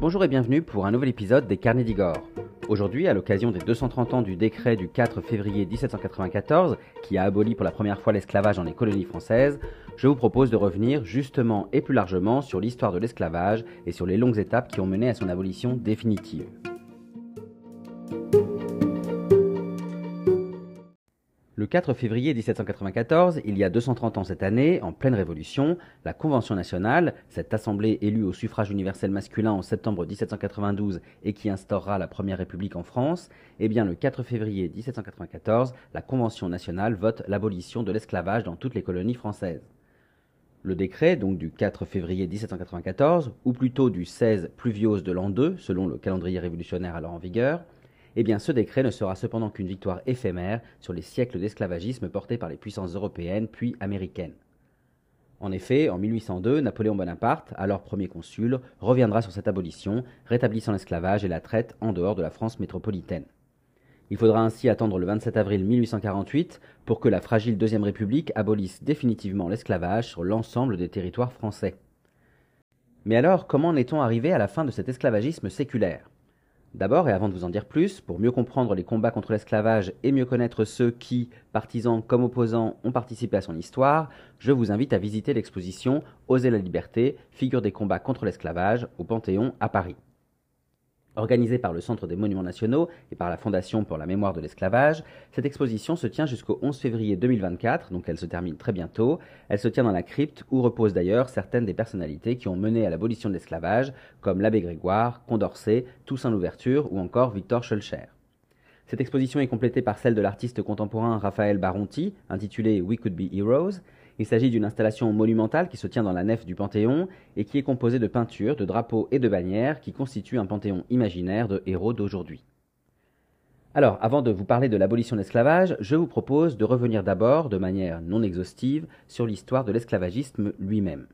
Bonjour et bienvenue pour un nouvel épisode des Carnets d'Igor. Aujourd'hui, à l'occasion des 230 ans du décret du 4 février 1794, qui a aboli pour la première fois l'esclavage dans les colonies françaises, je vous propose de revenir justement et plus largement sur l'histoire de l'esclavage et sur les longues étapes qui ont mené à son abolition définitive. 4 février 1794, il y a 230 ans cette année, en pleine Révolution, la Convention nationale, cette assemblée élue au suffrage universel masculin en septembre 1792 et qui instaurera la Première République en France, eh bien le 4 février 1794, la Convention nationale vote l'abolition de l'esclavage dans toutes les colonies françaises. Le décret, donc du 4 février 1794, ou plutôt du 16 pluviose de l'an 2, selon le calendrier révolutionnaire alors en vigueur, eh bien ce décret ne sera cependant qu'une victoire éphémère sur les siècles d'esclavagisme portés par les puissances européennes puis américaines. En effet, en 1802, Napoléon Bonaparte, alors premier consul, reviendra sur cette abolition, rétablissant l'esclavage et la traite en dehors de la France métropolitaine. Il faudra ainsi attendre le 27 avril 1848 pour que la fragile Deuxième République abolisse définitivement l'esclavage sur l'ensemble des territoires français. Mais alors, comment en est-on arrivé à la fin de cet esclavagisme séculaire? D'abord, et avant de vous en dire plus, pour mieux comprendre les combats contre l'esclavage et mieux connaître ceux qui, partisans comme opposants, ont participé à son histoire, je vous invite à visiter l'exposition Oser la liberté, figure des combats contre l'esclavage au Panthéon à Paris. Organisée par le Centre des Monuments Nationaux et par la Fondation pour la mémoire de l'esclavage, cette exposition se tient jusqu'au 11 février 2024, donc elle se termine très bientôt. Elle se tient dans la crypte où reposent d'ailleurs certaines des personnalités qui ont mené à l'abolition de l'esclavage, comme l'abbé Grégoire, Condorcet, Toussaint Louverture ou encore Victor Schulcher. Cette exposition est complétée par celle de l'artiste contemporain Raphaël Baronti, intitulée We Could Be Heroes, il s'agit d'une installation monumentale qui se tient dans la nef du Panthéon et qui est composée de peintures, de drapeaux et de bannières qui constituent un panthéon imaginaire de héros d'aujourd'hui. Alors, avant de vous parler de l'abolition de l'esclavage, je vous propose de revenir d'abord, de manière non exhaustive, sur l'histoire de l'esclavagisme lui-même.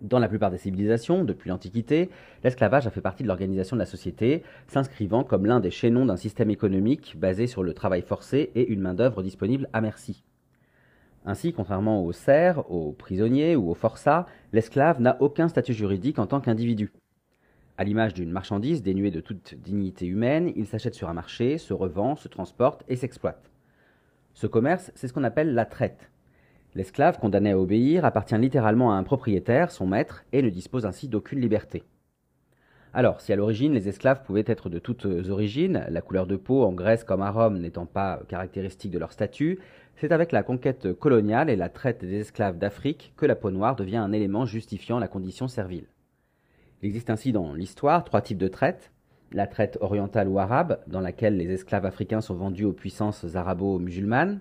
Dans la plupart des civilisations, depuis l'Antiquité, l'esclavage a fait partie de l'organisation de la société, s'inscrivant comme l'un des chaînons d'un système économique basé sur le travail forcé et une main-d'œuvre disponible à merci. Ainsi, contrairement aux serfs, aux prisonniers ou aux forçats, l'esclave n'a aucun statut juridique en tant qu'individu. À l'image d'une marchandise dénuée de toute dignité humaine, il s'achète sur un marché, se revend, se transporte et s'exploite. Ce commerce, c'est ce qu'on appelle la traite. L'esclave condamné à obéir appartient littéralement à un propriétaire, son maître, et ne dispose ainsi d'aucune liberté. Alors, si à l'origine les esclaves pouvaient être de toutes origines, la couleur de peau en Grèce comme à Rome n'étant pas caractéristique de leur statut, c'est avec la conquête coloniale et la traite des esclaves d'Afrique que la peau noire devient un élément justifiant la condition servile. Il existe ainsi dans l'histoire trois types de traite. La traite orientale ou arabe, dans laquelle les esclaves africains sont vendus aux puissances arabo-musulmanes.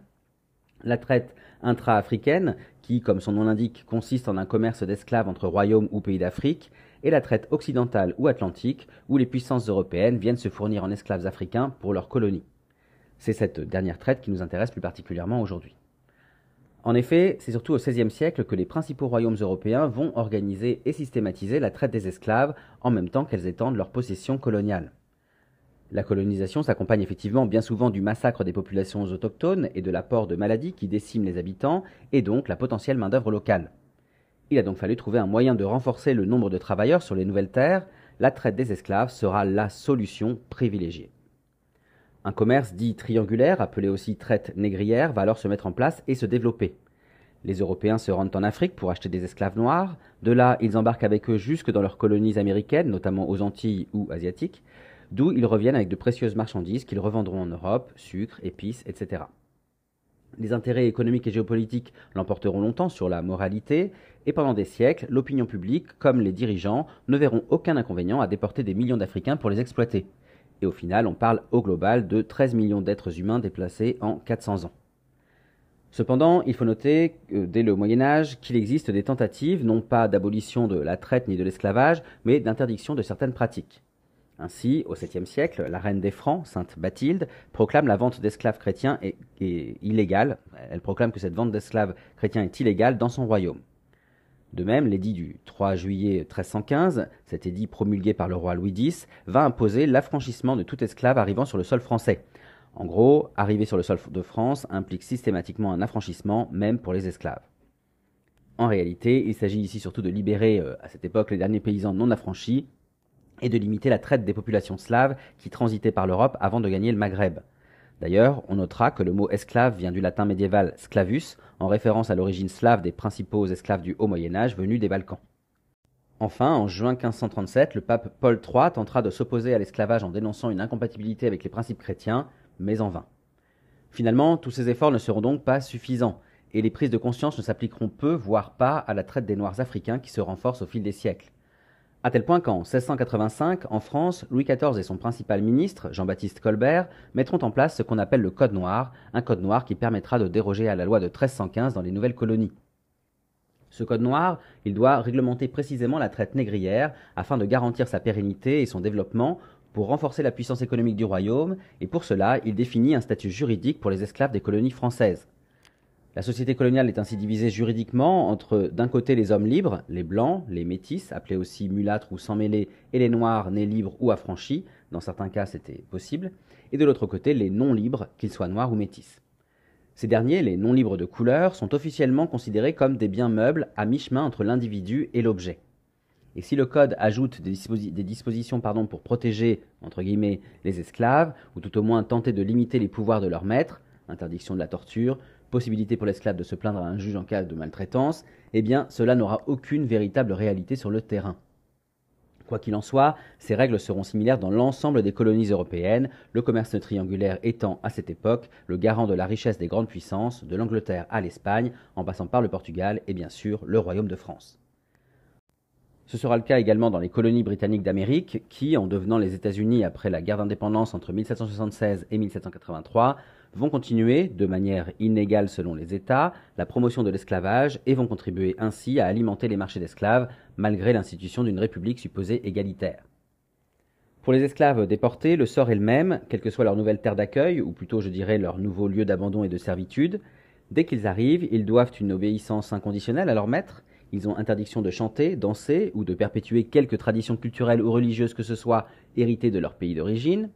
La traite intra-africaine, qui, comme son nom l'indique, consiste en un commerce d'esclaves entre royaumes ou pays d'Afrique, et la traite occidentale ou atlantique, où les puissances européennes viennent se fournir en esclaves africains pour leurs colonies. C'est cette dernière traite qui nous intéresse plus particulièrement aujourd'hui. En effet, c'est surtout au XVIe siècle que les principaux royaumes européens vont organiser et systématiser la traite des esclaves en même temps qu'elles étendent leur possession coloniale. La colonisation s'accompagne effectivement bien souvent du massacre des populations autochtones et de l'apport de maladies qui déciment les habitants et donc la potentielle main-d'œuvre locale. Il a donc fallu trouver un moyen de renforcer le nombre de travailleurs sur les nouvelles terres. La traite des esclaves sera la solution privilégiée. Un commerce dit triangulaire, appelé aussi traite négrière, va alors se mettre en place et se développer. Les Européens se rendent en Afrique pour acheter des esclaves noirs. De là, ils embarquent avec eux jusque dans leurs colonies américaines, notamment aux Antilles ou asiatiques, d'où ils reviennent avec de précieuses marchandises qu'ils revendront en Europe, sucre, épices, etc. Les intérêts économiques et géopolitiques l'emporteront longtemps sur la moralité, et pendant des siècles, l'opinion publique, comme les dirigeants, ne verront aucun inconvénient à déporter des millions d'Africains pour les exploiter. Et au final, on parle au global de 13 millions d'êtres humains déplacés en 400 ans. Cependant, il faut noter, dès le Moyen Âge, qu'il existe des tentatives, non pas d'abolition de la traite ni de l'esclavage, mais d'interdiction de certaines pratiques. Ainsi, au 7e siècle, la reine des Francs, sainte Bathilde, proclame la vente d'esclaves chrétiens illégale. Elle proclame que cette vente d'esclaves chrétiens est illégale dans son royaume. De même, l'édit du 3 juillet 1315, cet édit promulgué par le roi Louis X, va imposer l'affranchissement de tout esclave arrivant sur le sol français. En gros, arriver sur le sol de France implique systématiquement un affranchissement, même pour les esclaves. En réalité, il s'agit ici surtout de libérer, euh, à cette époque, les derniers paysans non affranchis et de limiter la traite des populations slaves qui transitaient par l'Europe avant de gagner le Maghreb. D'ailleurs, on notera que le mot esclave vient du latin médiéval sclavus, en référence à l'origine slave des principaux esclaves du Haut Moyen Âge venus des Balkans. Enfin, en juin 1537, le pape Paul III tentera de s'opposer à l'esclavage en dénonçant une incompatibilité avec les principes chrétiens, mais en vain. Finalement, tous ces efforts ne seront donc pas suffisants, et les prises de conscience ne s'appliqueront peu, voire pas, à la traite des Noirs africains qui se renforce au fil des siècles. À tel point qu'en 1685, en France, Louis XIV et son principal ministre, Jean-Baptiste Colbert, mettront en place ce qu'on appelle le Code noir, un code noir qui permettra de déroger à la loi de 1315 dans les nouvelles colonies. Ce code noir, il doit réglementer précisément la traite négrière afin de garantir sa pérennité et son développement pour renforcer la puissance économique du royaume, et pour cela, il définit un statut juridique pour les esclaves des colonies françaises. La société coloniale est ainsi divisée juridiquement entre d'un côté les hommes libres, les blancs, les métis, appelés aussi mulâtres ou sans mêlés, et les noirs nés libres ou affranchis, dans certains cas c'était possible, et de l'autre côté les non libres, qu'ils soient noirs ou métis. Ces derniers, les non libres de couleur, sont officiellement considérés comme des biens meubles à mi-chemin entre l'individu et l'objet. Et si le Code ajoute des, dispositions pardon, pour protéger, entre guillemets, les esclaves, ou tout au moins tenter de limiter les pouvoirs de leurs maîtres, interdiction de la torture, possibilité pour l'esclave de se plaindre à un juge en cas de maltraitance, eh bien cela n'aura aucune véritable réalité sur le terrain. Quoi qu'il en soit, ces règles seront similaires dans l'ensemble des colonies européennes, le commerce triangulaire étant à cette époque le garant de la richesse des grandes puissances, de l'Angleterre à l'Espagne, en passant par le Portugal et bien sûr le Royaume de France. Ce sera le cas également dans les colonies britanniques d'Amérique, qui, en devenant les États-Unis après la guerre d'indépendance entre 1776 et 1783, vont continuer, de manière inégale selon les États, la promotion de l'esclavage et vont contribuer ainsi à alimenter les marchés d'esclaves, malgré l'institution d'une république supposée égalitaire. Pour les esclaves déportés, le sort est le même, quelle que soit leur nouvelle terre d'accueil, ou plutôt je dirais leur nouveau lieu d'abandon et de servitude. Dès qu'ils arrivent, ils doivent une obéissance inconditionnelle à leur maître, ils ont interdiction de chanter, danser ou de perpétuer quelque tradition culturelle ou religieuse que ce soit héritée de leur pays d'origine.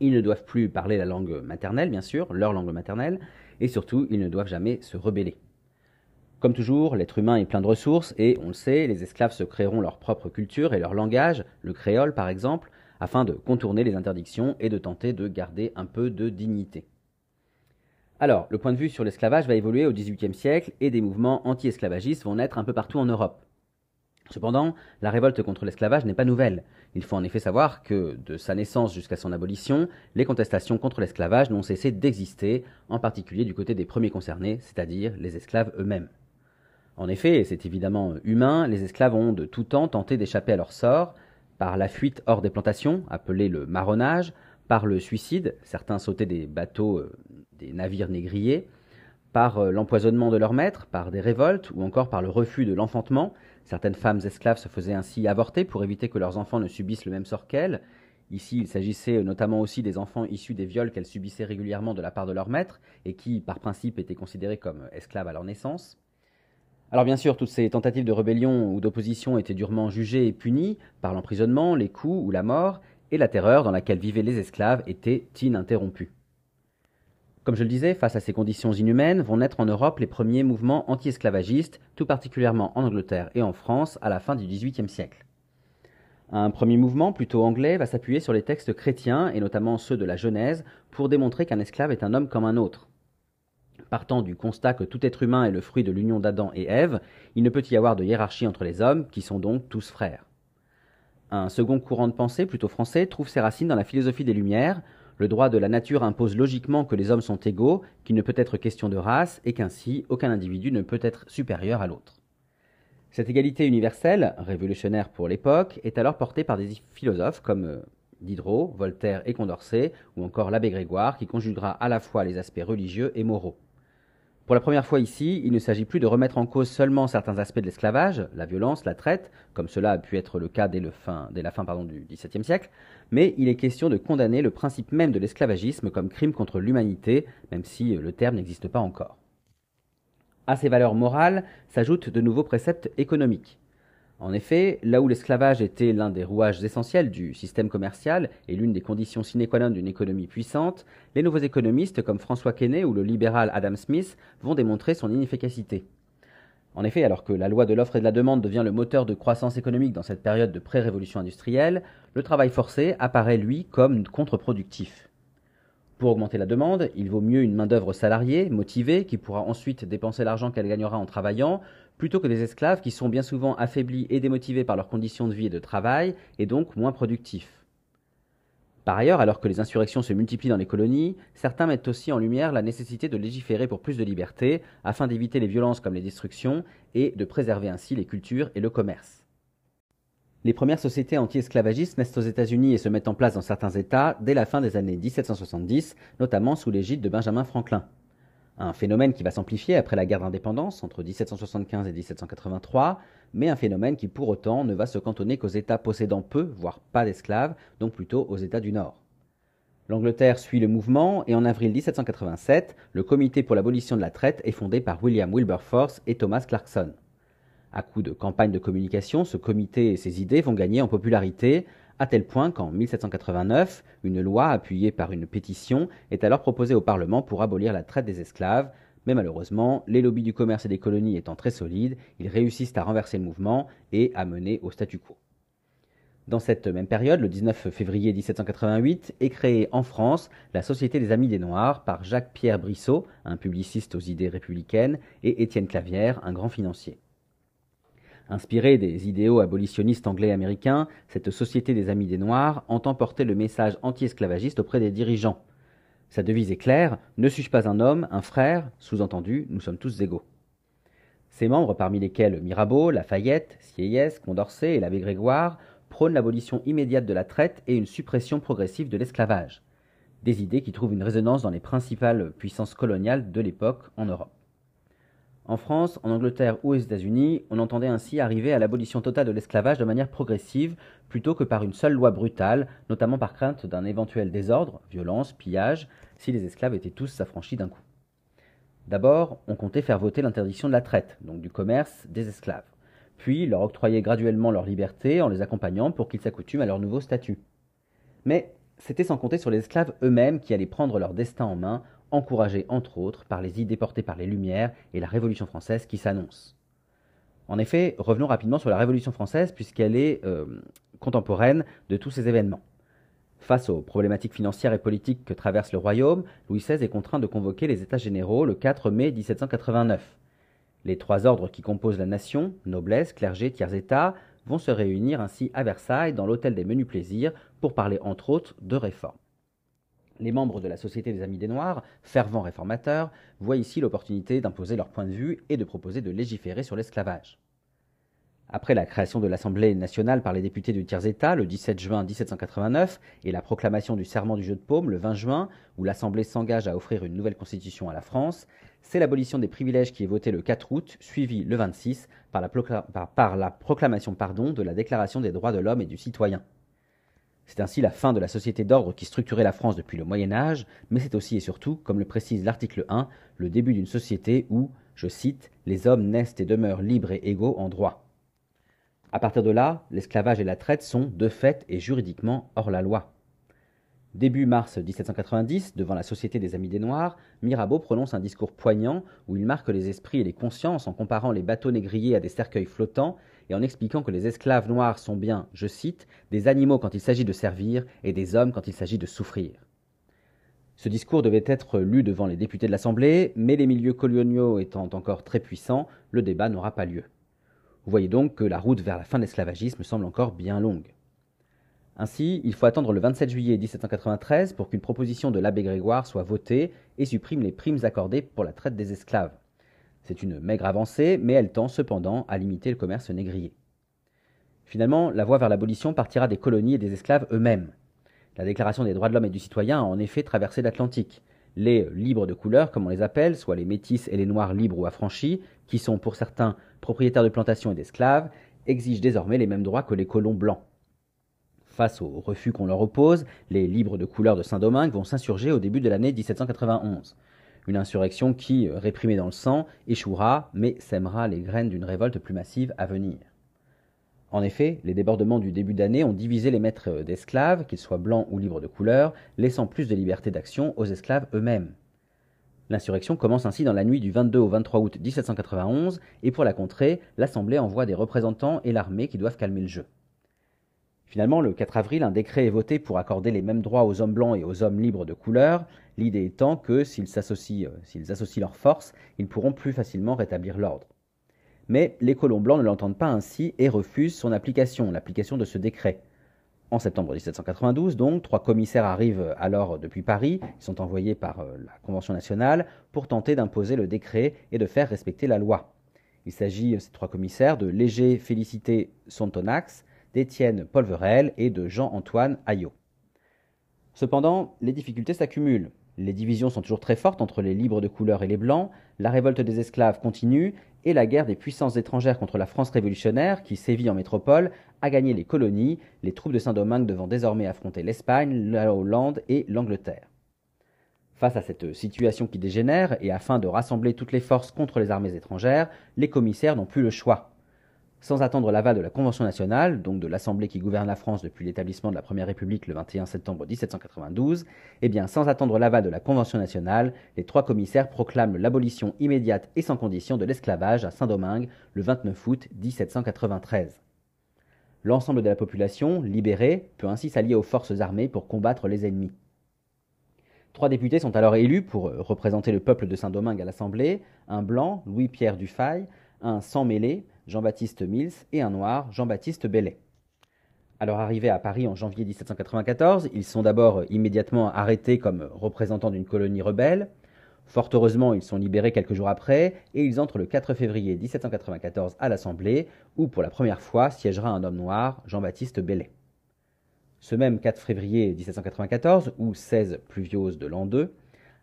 Ils ne doivent plus parler la langue maternelle, bien sûr, leur langue maternelle, et surtout, ils ne doivent jamais se rebeller. Comme toujours, l'être humain est plein de ressources, et on le sait, les esclaves se créeront leur propre culture et leur langage, le créole par exemple, afin de contourner les interdictions et de tenter de garder un peu de dignité. Alors, le point de vue sur l'esclavage va évoluer au XVIIIe siècle et des mouvements anti-esclavagistes vont naître un peu partout en Europe. Cependant, la révolte contre l'esclavage n'est pas nouvelle. Il faut en effet savoir que, de sa naissance jusqu'à son abolition, les contestations contre l'esclavage n'ont cessé d'exister, en particulier du côté des premiers concernés, c'est-à-dire les esclaves eux-mêmes. En effet, et c'est évidemment humain, les esclaves ont de tout temps tenté d'échapper à leur sort, par la fuite hors des plantations, appelée le marronnage, par le suicide, certains sautaient des bateaux, euh, des navires négriers, par euh, l'empoisonnement de leurs maîtres, par des révoltes ou encore par le refus de l'enfantement. Certaines femmes esclaves se faisaient ainsi avorter pour éviter que leurs enfants ne subissent le même sort qu'elles. Ici, il s'agissait notamment aussi des enfants issus des viols qu'elles subissaient régulièrement de la part de leurs maîtres et qui, par principe, étaient considérés comme esclaves à leur naissance. Alors bien sûr, toutes ces tentatives de rébellion ou d'opposition étaient durement jugées et punies par l'emprisonnement, les coups ou la mort, et la terreur dans laquelle vivaient les esclaves était ininterrompue. Comme je le disais, face à ces conditions inhumaines, vont naître en Europe les premiers mouvements anti-esclavagistes, tout particulièrement en Angleterre et en France, à la fin du XVIIIe siècle. Un premier mouvement, plutôt anglais, va s'appuyer sur les textes chrétiens, et notamment ceux de la Genèse, pour démontrer qu'un esclave est un homme comme un autre. Partant du constat que tout être humain est le fruit de l'union d'Adam et Ève, il ne peut y avoir de hiérarchie entre les hommes, qui sont donc tous frères. Un second courant de pensée, plutôt français, trouve ses racines dans la philosophie des Lumières, le droit de la nature impose logiquement que les hommes sont égaux, qu'il ne peut être question de race, et qu'ainsi aucun individu ne peut être supérieur à l'autre. Cette égalité universelle, révolutionnaire pour l'époque, est alors portée par des philosophes comme euh, Diderot, Voltaire et Condorcet, ou encore l'abbé Grégoire, qui conjuguera à la fois les aspects religieux et moraux. Pour la première fois ici, il ne s'agit plus de remettre en cause seulement certains aspects de l'esclavage, la violence, la traite, comme cela a pu être le cas dès, la fin du XVIIe siècle, mais il est question de condamner le principe même de l'esclavagisme comme crime contre l'humanité, même si le terme n'existe pas encore. À ces valeurs morales s'ajoutent de nouveaux préceptes économiques. En effet, là où l'esclavage était l'un des rouages essentiels du système commercial et l'une des conditions sine qua non d'une économie puissante, les nouveaux économistes comme François Quesnay ou le libéral Adam Smith vont démontrer son inefficacité. En effet, alors que la loi de l'offre et de la demande devient le moteur de croissance économique dans cette période de pré-révolution industrielle, le travail forcé apparaît, lui, comme contre-productif. Pour augmenter la demande, il vaut mieux une main-d'œuvre salariée, motivée, qui pourra ensuite dépenser l'argent qu'elle gagnera en travaillant, plutôt que des esclaves qui sont bien souvent affaiblis et démotivés par leurs conditions de vie et de travail, et donc moins productifs. Par ailleurs, alors que les insurrections se multiplient dans les colonies, certains mettent aussi en lumière la nécessité de légiférer pour plus de liberté, afin d'éviter les violences comme les destructions, et de préserver ainsi les cultures et le commerce. Les premières sociétés anti-esclavagistes naissent aux États-Unis et se mettent en place dans certains États dès la fin des années 1770, notamment sous l'égide de Benjamin Franklin. Un phénomène qui va s'amplifier après la guerre d'indépendance entre 1775 et 1783, mais un phénomène qui pour autant ne va se cantonner qu'aux États possédant peu, voire pas d'esclaves, donc plutôt aux États du Nord. L'Angleterre suit le mouvement et en avril 1787, le Comité pour l'abolition de la traite est fondé par William Wilberforce et Thomas Clarkson. À coup de campagne de communication, ce comité et ses idées vont gagner en popularité, à tel point qu'en 1789, une loi appuyée par une pétition est alors proposée au Parlement pour abolir la traite des esclaves, mais malheureusement, les lobbies du commerce et des colonies étant très solides, ils réussissent à renverser le mouvement et à mener au statu quo. Dans cette même période, le 19 février 1788, est créée en France la Société des Amis des Noirs par Jacques-Pierre Brissot, un publiciste aux idées républicaines, et Étienne Clavière, un grand financier. Inspirée des idéaux abolitionnistes anglais et américains, cette Société des Amis des Noirs entend porter le message anti-esclavagiste auprès des dirigeants. Sa devise est claire Ne suis-je pas un homme, un frère? Sous-entendu, nous sommes tous égaux. Ses membres, parmi lesquels Mirabeau, Lafayette, Sieyès, Condorcet et l'abbé Grégoire, prônent l'abolition immédiate de la traite et une suppression progressive de l'esclavage. Des idées qui trouvent une résonance dans les principales puissances coloniales de l'époque en Europe. En France, en Angleterre ou aux États-Unis, on entendait ainsi arriver à l'abolition totale de l'esclavage de manière progressive, plutôt que par une seule loi brutale, notamment par crainte d'un éventuel désordre, violence, pillage, si les esclaves étaient tous affranchis d'un coup. D'abord, on comptait faire voter l'interdiction de la traite, donc du commerce des esclaves, puis leur octroyer graduellement leur liberté en les accompagnant pour qu'ils s'accoutument à leur nouveau statut. Mais c'était sans compter sur les esclaves eux-mêmes qui allaient prendre leur destin en main encouragé entre autres par les idées portées par les Lumières et la Révolution française qui s'annonce. En effet, revenons rapidement sur la Révolution française puisqu'elle est euh, contemporaine de tous ces événements. Face aux problématiques financières et politiques que traverse le royaume, Louis XVI est contraint de convoquer les États généraux le 4 mai 1789. Les trois ordres qui composent la nation, noblesse, clergé, tiers-état, vont se réunir ainsi à Versailles dans l'hôtel des menus plaisirs pour parler entre autres de réformes. Les membres de la Société des Amis des Noirs, fervents réformateurs, voient ici l'opportunité d'imposer leur point de vue et de proposer de légiférer sur l'esclavage. Après la création de l'Assemblée nationale par les députés du tiers-État le 17 juin 1789 et la proclamation du serment du jeu de paume le 20 juin, où l'Assemblée s'engage à offrir une nouvelle constitution à la France, c'est l'abolition des privilèges qui est votée le 4 août, suivie le 26 par la, par la proclamation pardon, de la Déclaration des droits de l'homme et du citoyen. C'est ainsi la fin de la société d'ordre qui structurait la France depuis le Moyen Âge, mais c'est aussi et surtout, comme le précise l'article 1, le début d'une société où, je cite, les hommes naissent et demeurent libres et égaux en droit. À partir de là, l'esclavage et la traite sont, de fait et juridiquement, hors la loi. Début mars 1790, devant la Société des Amis des Noirs, Mirabeau prononce un discours poignant où il marque les esprits et les consciences en comparant les bateaux négriers à des cercueils flottants et en expliquant que les esclaves noirs sont bien, je cite, des animaux quand il s'agit de servir et des hommes quand il s'agit de souffrir. Ce discours devait être lu devant les députés de l'Assemblée, mais les milieux coloniaux étant encore très puissants, le débat n'aura pas lieu. Vous voyez donc que la route vers la fin de l'esclavagisme semble encore bien longue. Ainsi, il faut attendre le 27 juillet 1793 pour qu'une proposition de l'abbé Grégoire soit votée et supprime les primes accordées pour la traite des esclaves. C'est une maigre avancée, mais elle tend cependant à limiter le commerce négrier. Finalement, la voie vers l'abolition partira des colonies et des esclaves eux-mêmes. La Déclaration des droits de l'homme et du citoyen a en effet traversé l'Atlantique. Les libres de couleur, comme on les appelle, soit les métis et les noirs libres ou affranchis, qui sont pour certains propriétaires de plantations et d'esclaves, exigent désormais les mêmes droits que les colons blancs. Face au refus qu'on leur oppose, les libres de couleur de Saint-Domingue vont s'insurger au début de l'année 1791. Une insurrection qui, réprimée dans le sang, échouera, mais sèmera les graines d'une révolte plus massive à venir. En effet, les débordements du début d'année ont divisé les maîtres d'esclaves, qu'ils soient blancs ou libres de couleur, laissant plus de liberté d'action aux esclaves eux-mêmes. L'insurrection commence ainsi dans la nuit du 22 au 23 août 1791, et pour la contrer, l'Assemblée envoie des représentants et l'armée qui doivent calmer le jeu. Finalement, le 4 avril, un décret est voté pour accorder les mêmes droits aux hommes blancs et aux hommes libres de couleur, l'idée étant que s'ils associent, euh, s'ils associent leurs forces, ils pourront plus facilement rétablir l'ordre. Mais les colons blancs ne l'entendent pas ainsi et refusent son application, l'application de ce décret. En septembre 1792, donc, trois commissaires arrivent alors depuis Paris, ils sont envoyés par euh, la Convention nationale pour tenter d'imposer le décret et de faire respecter la loi. Il s'agit, ces trois commissaires, de Léger Félicité Sontonax, d'Étienne Polverel et de Jean-Antoine Ayot. Cependant, les difficultés s'accumulent. Les divisions sont toujours très fortes entre les libres de couleur et les blancs, la révolte des esclaves continue, et la guerre des puissances étrangères contre la France révolutionnaire, qui sévit en métropole, a gagné les colonies, les troupes de Saint-Domingue devant désormais affronter l'Espagne, la Hollande et l'Angleterre. Face à cette situation qui dégénère, et afin de rassembler toutes les forces contre les armées étrangères, les commissaires n'ont plus le choix sans attendre l'aval de la Convention nationale, donc de l'Assemblée qui gouverne la France depuis l'établissement de la Première République le 21 septembre 1792, eh bien, sans attendre l'aval de la Convention nationale, les trois commissaires proclament l'abolition immédiate et sans condition de l'esclavage à Saint-Domingue le 29 août 1793. L'ensemble de la population, libérée, peut ainsi s'allier aux forces armées pour combattre les ennemis. Trois députés sont alors élus pour représenter le peuple de Saint-Domingue à l'Assemblée, un blanc, Louis-Pierre Dufay, un sans mêlé, Jean-Baptiste Mills, et un noir, Jean-Baptiste Bellet. Alors arrivés à Paris en janvier 1794, ils sont d'abord immédiatement arrêtés comme représentants d'une colonie rebelle. Fort heureusement, ils sont libérés quelques jours après et ils entrent le 4 février 1794 à l'Assemblée où pour la première fois siégera un homme noir, Jean-Baptiste Bellet. Ce même 4 février 1794, ou 16 pluviose de l'an 2,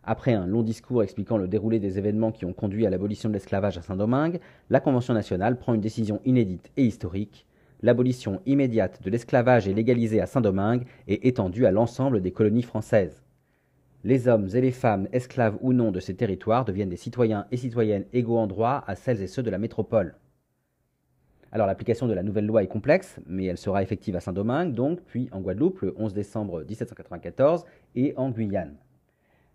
après un long discours expliquant le déroulé des événements qui ont conduit à l'abolition de l'esclavage à Saint-Domingue, la Convention nationale prend une décision inédite et historique. L'abolition immédiate de l'esclavage est légalisée à Saint-Domingue et étendue à l'ensemble des colonies françaises. Les hommes et les femmes, esclaves ou non de ces territoires, deviennent des citoyens et citoyennes égaux en droit à celles et ceux de la métropole. Alors l'application de la nouvelle loi est complexe, mais elle sera effective à Saint-Domingue, donc, puis en Guadeloupe le 11 décembre 1794 et en Guyane.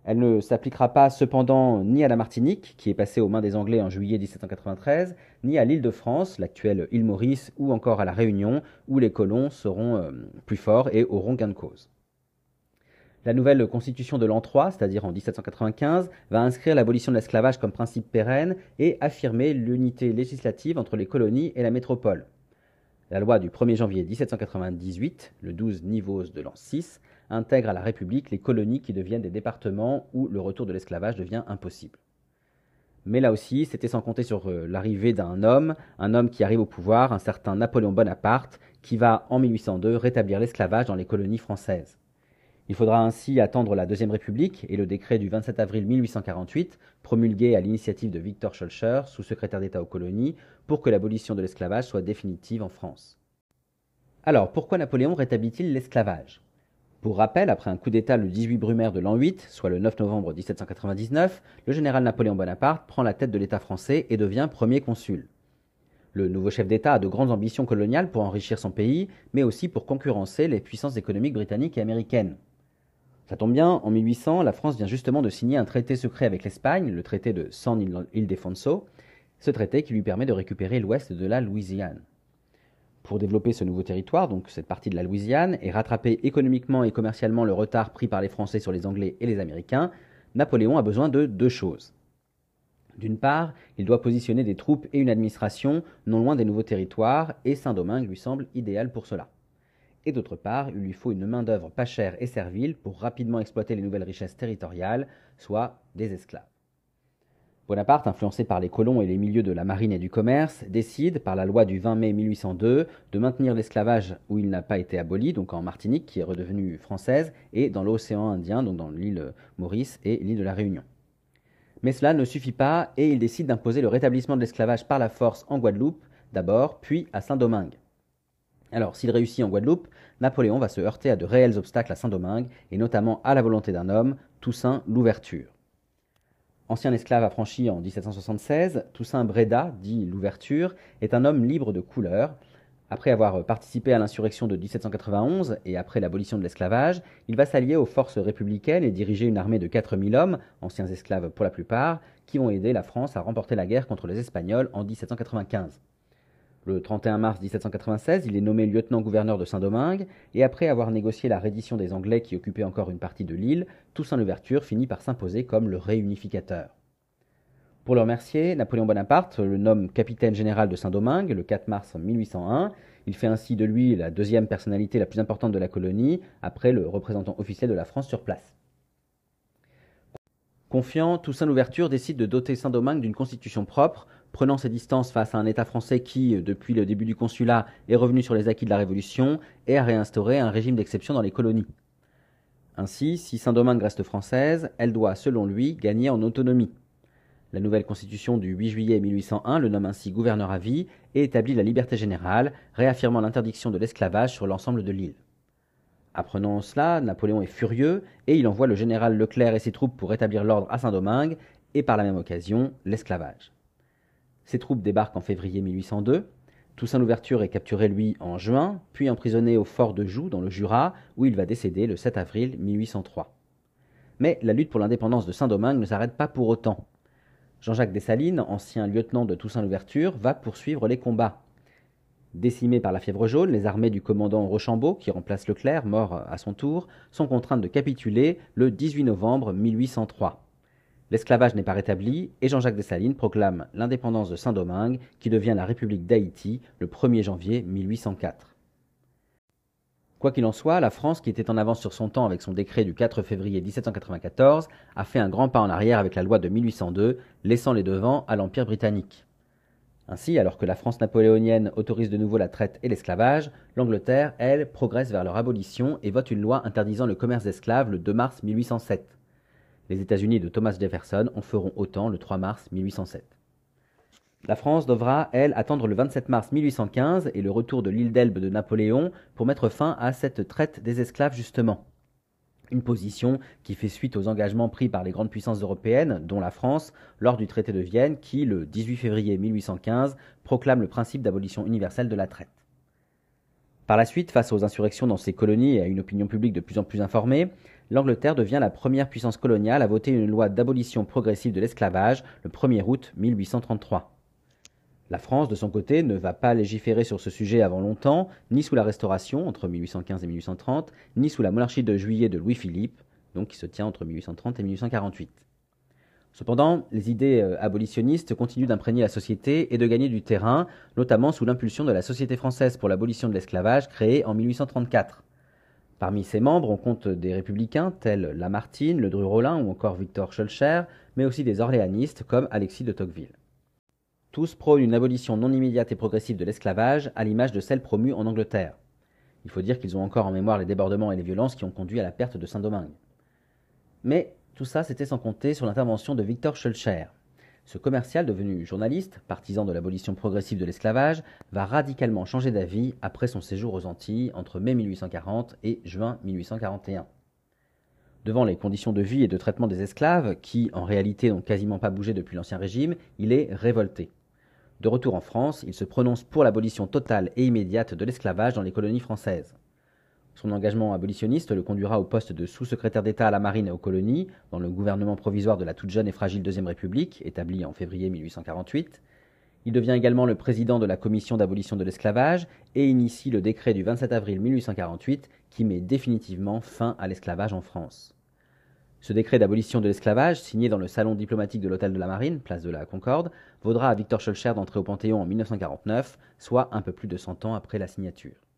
Elle ne s'appliquera pas cependant ni à la Martinique, qui est passée aux mains des Anglais en juillet 1793, ni à l'île de France, l'actuelle île Maurice, ou encore à la Réunion, où les colons seront euh, plus forts et auront gain de cause. La nouvelle constitution de l'an 3, c'est-à-dire en 1795, va inscrire l'abolition de l'esclavage comme principe pérenne et affirmer l'unité législative entre les colonies et la métropole. La loi du 1er janvier 1798, le 12 Nivos de l'an 6, intègre à la République les colonies qui deviennent des départements où le retour de l'esclavage devient impossible. Mais là aussi, c'était sans compter sur euh, l'arrivée d'un homme, un homme qui arrive au pouvoir, un certain Napoléon Bonaparte, qui va en 1802 rétablir l'esclavage dans les colonies françaises. Il faudra ainsi attendre la Deuxième République et le décret du 27 avril 1848, promulgué à l'initiative de Victor Schœlcher, sous-secrétaire d'État aux colonies, pour que l'abolition de l'esclavage soit définitive en France. Alors, pourquoi Napoléon rétablit-il l'esclavage? Pour rappel, après un coup d'État le 18 Brumaire de l'an 8, soit le 9 novembre 1799, le général Napoléon Bonaparte prend la tête de l'État français et devient premier consul. Le nouveau chef d'État a de grandes ambitions coloniales pour enrichir son pays, mais aussi pour concurrencer les puissances économiques britanniques et américaines. Ça tombe bien, en 1800, la France vient justement de signer un traité secret avec l'Espagne, le traité de San Ildefonso, ce traité qui lui permet de récupérer l'ouest de la Louisiane pour développer ce nouveau territoire, donc cette partie de la Louisiane, et rattraper économiquement et commercialement le retard pris par les Français sur les Anglais et les Américains, Napoléon a besoin de deux choses. D'une part, il doit positionner des troupes et une administration non loin des nouveaux territoires, et Saint-Domingue lui semble idéal pour cela. Et d'autre part, il lui faut une main-d'œuvre pas chère et servile pour rapidement exploiter les nouvelles richesses territoriales, soit des esclaves. Bonaparte, influencé par les colons et les milieux de la marine et du commerce, décide, par la loi du 20 mai 1802, de maintenir l'esclavage où il n'a pas été aboli, donc en Martinique, qui est redevenue française, et dans l'océan Indien, donc dans l'île Maurice et l'île de la Réunion. Mais cela ne suffit pas et il décide d'imposer le rétablissement de l'esclavage par la force en Guadeloupe, d'abord, puis à Saint-Domingue. Alors, s'il réussit en Guadeloupe, Napoléon va se heurter à de réels obstacles à Saint-Domingue, et notamment à la volonté d'un homme, Toussaint Louverture. Ancien esclave affranchi en 1776, Toussaint Breda, dit l'ouverture, est un homme libre de couleur. Après avoir participé à l'insurrection de 1791 et après l'abolition de l'esclavage, il va s'allier aux forces républicaines et diriger une armée de 4000 hommes, anciens esclaves pour la plupart, qui vont aider la France à remporter la guerre contre les Espagnols en 1795. Le 31 mars 1796, il est nommé lieutenant-gouverneur de Saint-Domingue, et après avoir négocié la reddition des Anglais qui occupaient encore une partie de l'île, Toussaint Louverture finit par s'imposer comme le réunificateur. Pour le remercier, Napoléon Bonaparte le nomme capitaine général de Saint-Domingue le 4 mars 1801. Il fait ainsi de lui la deuxième personnalité la plus importante de la colonie, après le représentant officiel de la France sur place. Confiant, Toussaint Louverture décide de doter Saint-Domingue d'une constitution propre, prenant ses distances face à un État français qui, depuis le début du consulat, est revenu sur les acquis de la Révolution et a réinstauré un régime d'exception dans les colonies. Ainsi, si Saint-Domingue reste française, elle doit, selon lui, gagner en autonomie. La nouvelle constitution du 8 juillet 1801 le nomme ainsi gouverneur à vie et établit la liberté générale, réaffirmant l'interdiction de l'esclavage sur l'ensemble de l'île. Apprenant cela, Napoléon est furieux et il envoie le général Leclerc et ses troupes pour rétablir l'ordre à Saint-Domingue et par la même occasion l'esclavage. Ses troupes débarquent en février 1802. Toussaint Louverture est capturé lui en juin, puis emprisonné au fort de Joux dans le Jura où il va décéder le 7 avril 1803. Mais la lutte pour l'indépendance de Saint-Domingue ne s'arrête pas pour autant. Jean-Jacques Dessalines, ancien lieutenant de Toussaint Louverture, va poursuivre les combats. Décimées par la fièvre jaune, les armées du commandant Rochambeau, qui remplace Leclerc, mort à son tour, sont contraintes de capituler le 18 novembre 1803. L'esclavage n'est pas rétabli et Jean-Jacques Dessalines proclame l'indépendance de Saint-Domingue, qui devient la République d'Haïti le 1er janvier 1804. Quoi qu'il en soit, la France, qui était en avance sur son temps avec son décret du 4 février 1794, a fait un grand pas en arrière avec la loi de 1802, laissant les devants à l'Empire britannique. Ainsi, alors que la France napoléonienne autorise de nouveau la traite et l'esclavage, l'Angleterre, elle, progresse vers leur abolition et vote une loi interdisant le commerce d'esclaves le 2 mars 1807. Les États-Unis de Thomas Jefferson en feront autant le 3 mars 1807. La France devra, elle, attendre le 27 mars 1815 et le retour de l'île d'Elbe de Napoléon pour mettre fin à cette traite des esclaves justement. Une position qui fait suite aux engagements pris par les grandes puissances européennes, dont la France, lors du traité de Vienne qui, le 18 février 1815, proclame le principe d'abolition universelle de la traite. Par la suite, face aux insurrections dans ses colonies et à une opinion publique de plus en plus informée, l'Angleterre devient la première puissance coloniale à voter une loi d'abolition progressive de l'esclavage le 1er août 1833. La France, de son côté, ne va pas légiférer sur ce sujet avant longtemps, ni sous la Restauration, entre 1815 et 1830, ni sous la monarchie de juillet de Louis-Philippe, donc qui se tient entre 1830 et 1848. Cependant, les idées euh, abolitionnistes continuent d'imprégner la société et de gagner du terrain, notamment sous l'impulsion de la Société française pour l'abolition de l'esclavage créée en 1834. Parmi ses membres, on compte des républicains tels Lamartine, Le Dru-Rollin ou encore Victor Schœlcher, mais aussi des orléanistes comme Alexis de Tocqueville. Tous prônent une abolition non immédiate et progressive de l'esclavage, à l'image de celle promue en Angleterre. Il faut dire qu'ils ont encore en mémoire les débordements et les violences qui ont conduit à la perte de Saint-Domingue. Mais tout ça, c'était sans compter sur l'intervention de Victor Schulcher. Ce commercial, devenu journaliste, partisan de l'abolition progressive de l'esclavage, va radicalement changer d'avis après son séjour aux Antilles entre mai 1840 et juin 1841. Devant les conditions de vie et de traitement des esclaves, qui en réalité n'ont quasiment pas bougé depuis l'Ancien Régime, il est révolté. De retour en France, il se prononce pour l'abolition totale et immédiate de l'esclavage dans les colonies françaises. Son engagement abolitionniste le conduira au poste de sous-secrétaire d'État à la marine et aux colonies, dans le gouvernement provisoire de la toute jeune et fragile Deuxième République, établi en février 1848. Il devient également le président de la commission d'abolition de l'esclavage et initie le décret du 27 avril 1848 qui met définitivement fin à l'esclavage en France. Ce décret d'abolition de l'esclavage, signé dans le salon diplomatique de l'Hôtel de la Marine, place de la Concorde, vaudra à Victor Schœlcher d'entrer au Panthéon en 1949, soit un peu plus de 100 ans après la signature.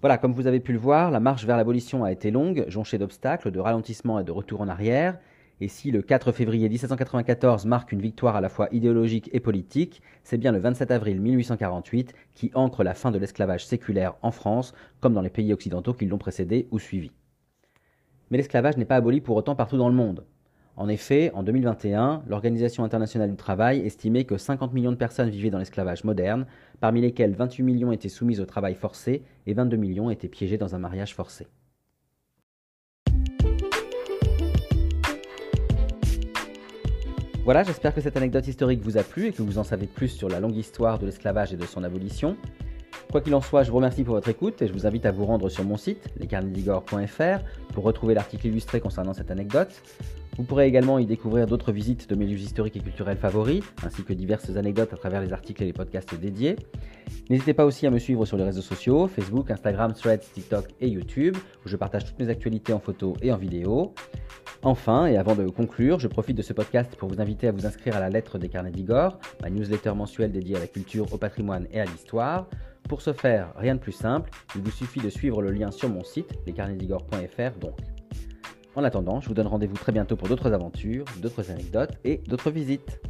Voilà, comme vous avez pu le voir, la marche vers l'abolition a été longue, jonchée d'obstacles, de ralentissements et de retours en arrière. Et si le 4 février 1794 marque une victoire à la fois idéologique et politique, c'est bien le 27 avril 1848 qui ancre la fin de l'esclavage séculaire en France, comme dans les pays occidentaux qui l'ont précédé ou suivi. Mais l'esclavage n'est pas aboli pour autant partout dans le monde. En effet, en 2021, l'Organisation internationale du travail estimait que 50 millions de personnes vivaient dans l'esclavage moderne, parmi lesquelles 28 millions étaient soumises au travail forcé et 22 millions étaient piégés dans un mariage forcé. Voilà, j'espère que cette anecdote historique vous a plu et que vous en savez plus sur la longue histoire de l'esclavage et de son abolition. Quoi qu'il en soit, je vous remercie pour votre écoute et je vous invite à vous rendre sur mon site, lescarnedigore.fr, pour retrouver l'article illustré concernant cette anecdote. Vous pourrez également y découvrir d'autres visites de mes lieux historiques et culturels favoris, ainsi que diverses anecdotes à travers les articles et les podcasts dédiés. N'hésitez pas aussi à me suivre sur les réseaux sociaux, Facebook, Instagram, Threads, TikTok et YouTube, où je partage toutes mes actualités en photo et en vidéo. Enfin, et avant de conclure, je profite de ce podcast pour vous inviter à vous inscrire à la lettre des carnets d'Igor, ma newsletter mensuelle dédiée à la culture, au patrimoine et à l'histoire. Pour ce faire, rien de plus simple, il vous suffit de suivre le lien sur mon site, lescarnetsdigor.fr donc. En attendant, je vous donne rendez-vous très bientôt pour d'autres aventures, d'autres anecdotes et d'autres visites.